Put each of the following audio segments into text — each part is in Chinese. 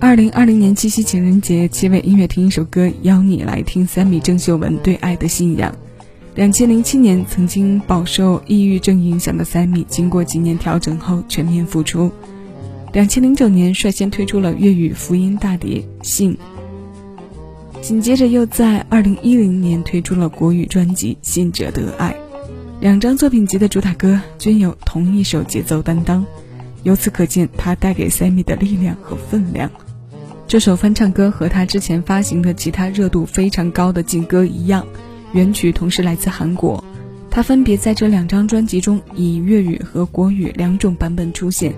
二零二零年七夕情人节，七位音乐听一首歌，邀你来听三米郑秀文对爱的信仰。两千零七年曾经饱受抑郁症影响的三米，经过几年调整后全面复出。两千零九年率先推出了粤语福音大碟《信》，紧接着又在二零一零年推出了国语专辑《信者得爱》。两张作品集的主打歌均有同一首节奏担当，由此可见他带给 Sammy 的力量和分量。这首翻唱歌和他之前发行的其他热度非常高的劲歌一样，原曲同时来自韩国。他分别在这两张专辑中以粤语和国语两种版本出现。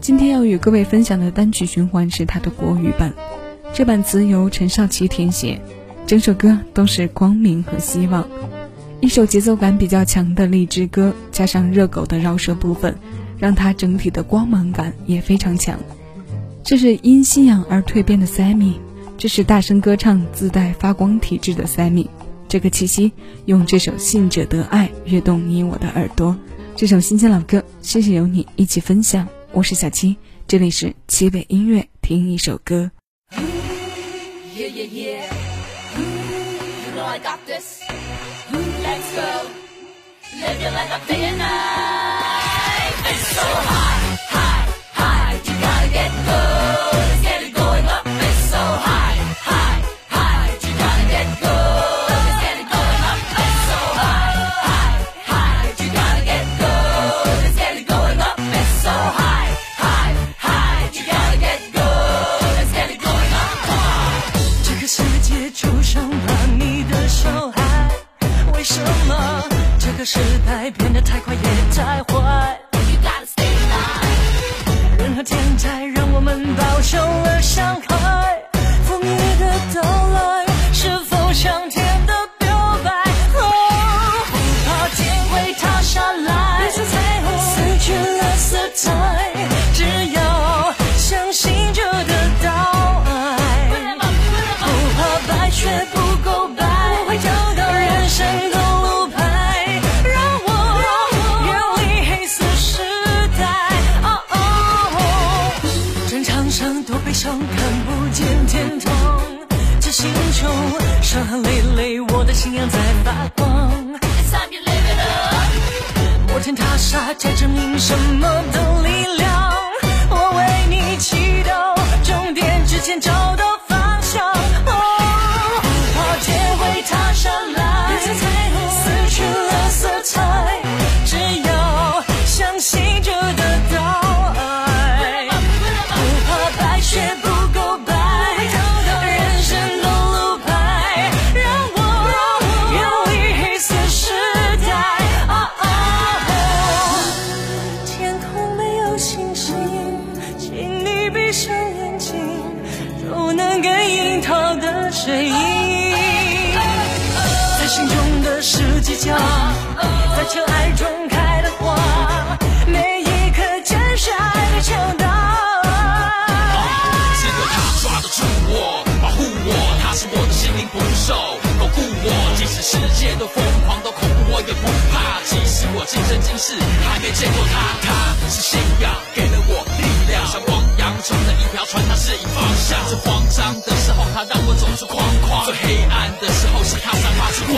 今天要与各位分享的单曲循环是他的国语版，这版词由陈少琪填写，整首歌都是光明和希望。一首节奏感比较强的励志歌，加上热狗的饶舌部分，让它整体的光芒感也非常强。这是因信仰而蜕变的 Sammy，这是大声歌唱自带发光体质的 Sammy。这个气息，用这首《信者得爱》跃动你我的耳朵。这首新鲜老歌，谢谢有你一起分享。我是小七，这里是七北音乐，听一首歌。怕你的手，还？为什么这个时代变得太快，也太坏？人和天才让我们饱受了伤害，风雨的都。看不见天堂，这星球伤痕累累，我的信仰在发光。摩天大厦在证明什么的力量？我为你祈祷，终点之前找到。声音，在心中的是犄角，在尘埃中开的花，每一颗真实爱的敲打。只有他抓得住我，保护我，他是我的心灵捕手，保护我，即使世界都疯狂，都恐怖，我也不怕。即使我今生今世还没见过他，他是信仰，给了我力量，阳中的一条船，它指引方向。最慌张的时候，它让我走出框框；最黑暗的时候，是它散发出光。